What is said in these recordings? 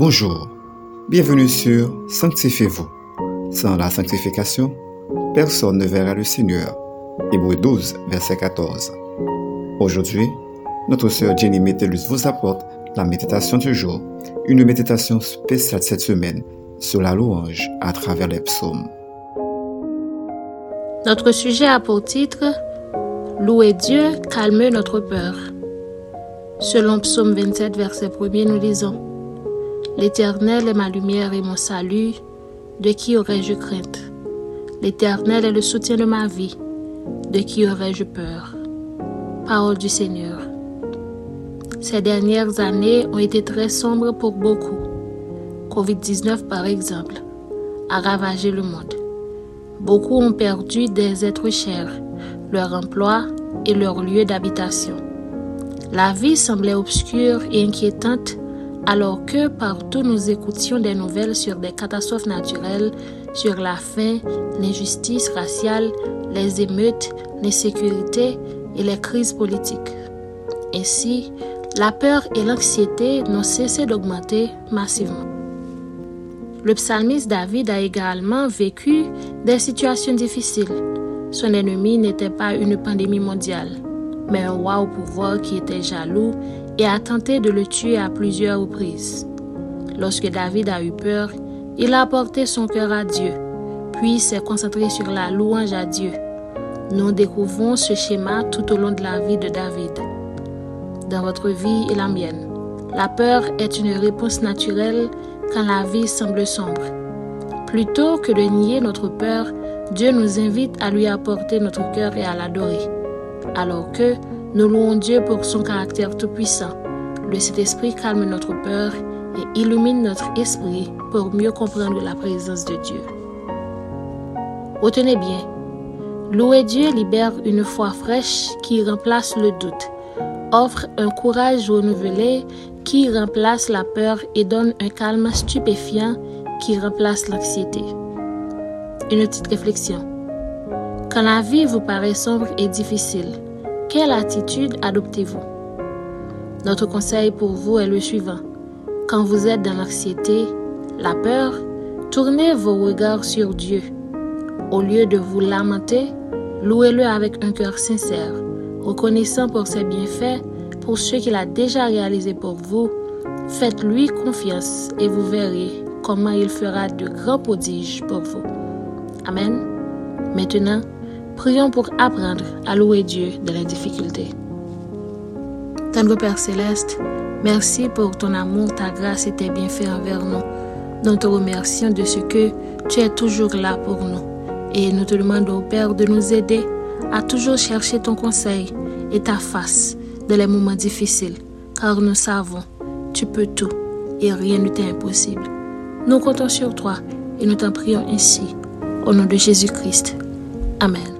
Bonjour, bienvenue sur Sanctifiez-vous. Sans la sanctification, personne ne verra le Seigneur. Hébreu 12, verset 14. Aujourd'hui, notre sœur Jenny Metellus vous apporte la méditation du jour, une méditation spéciale cette semaine sur la louange à travers les psaumes. Notre sujet a pour titre Louer Dieu, calmer notre peur. Selon Psaume 27, verset 1 nous lisons L'Éternel est ma lumière et mon salut, de qui aurais-je crainte? L'Éternel est le soutien de ma vie, de qui aurais-je peur? Parole du Seigneur. Ces dernières années ont été très sombres pour beaucoup. Covid-19, par exemple, a ravagé le monde. Beaucoup ont perdu des êtres chers, leur emploi et leur lieu d'habitation. La vie semblait obscure et inquiétante alors que partout nous écoutions des nouvelles sur des catastrophes naturelles, sur la faim, l'injustice raciale, les émeutes, l'insécurité et les crises politiques. Ainsi, la peur et l'anxiété n'ont cessé d'augmenter massivement. Le psalmiste David a également vécu des situations difficiles. Son ennemi n'était pas une pandémie mondiale, mais un roi au pouvoir qui était jaloux et a tenté de le tuer à plusieurs reprises. Lorsque David a eu peur, il a porté son cœur à Dieu, puis s'est concentré sur la louange à Dieu. Nous découvrons ce schéma tout au long de la vie de David. Dans votre vie et la mienne, la peur est une réponse naturelle quand la vie semble sombre. Plutôt que de nier notre peur, Dieu nous invite à lui apporter notre cœur et à l'adorer. Alors que nous louons Dieu pour son caractère tout-puissant. Le Saint-Esprit calme notre peur et illumine notre esprit pour mieux comprendre la présence de Dieu. Retenez bien, louer Dieu libère une foi fraîche qui remplace le doute, offre un courage renouvelé qui remplace la peur et donne un calme stupéfiant qui remplace l'anxiété. Une petite réflexion. Quand la vie vous paraît sombre et difficile, quelle attitude adoptez-vous? Notre conseil pour vous est le suivant. Quand vous êtes dans l'anxiété, la peur, tournez vos regards sur Dieu. Au lieu de vous lamenter, louez-le avec un cœur sincère, reconnaissant pour ses bienfaits, pour ce qu'il a déjà réalisé pour vous. Faites-lui confiance et vous verrez comment il fera de grands prodiges pour vous. Amen. Maintenant, Prions pour apprendre à louer Dieu de la difficulté. Tendre Père céleste, merci pour ton amour, ta grâce et tes bienfaits envers nous. Nous te remercions de ce que tu es toujours là pour nous. Et nous te demandons, Père, de nous aider à toujours chercher ton conseil et ta face dans les moments difficiles, car nous savons, tu peux tout et rien ne t'est impossible. Nous comptons sur toi et nous t'en prions ainsi. Au nom de Jésus-Christ. Amen.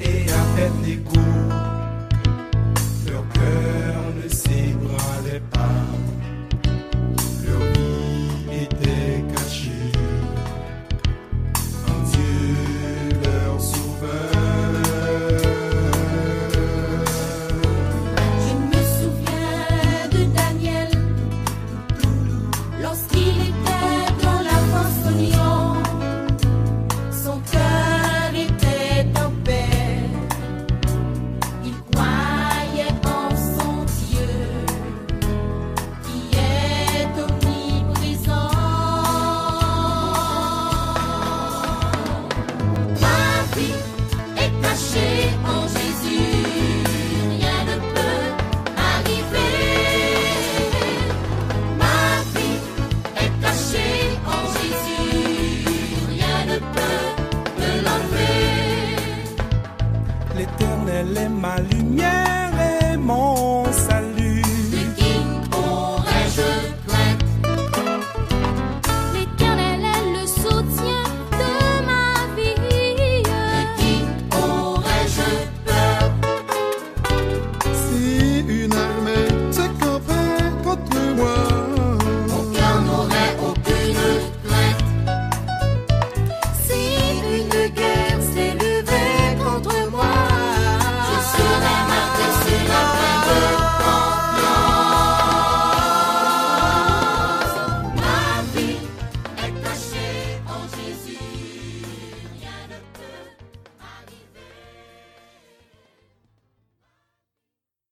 Et à peine des coups. Leur cœur ne s'ébranlait pas.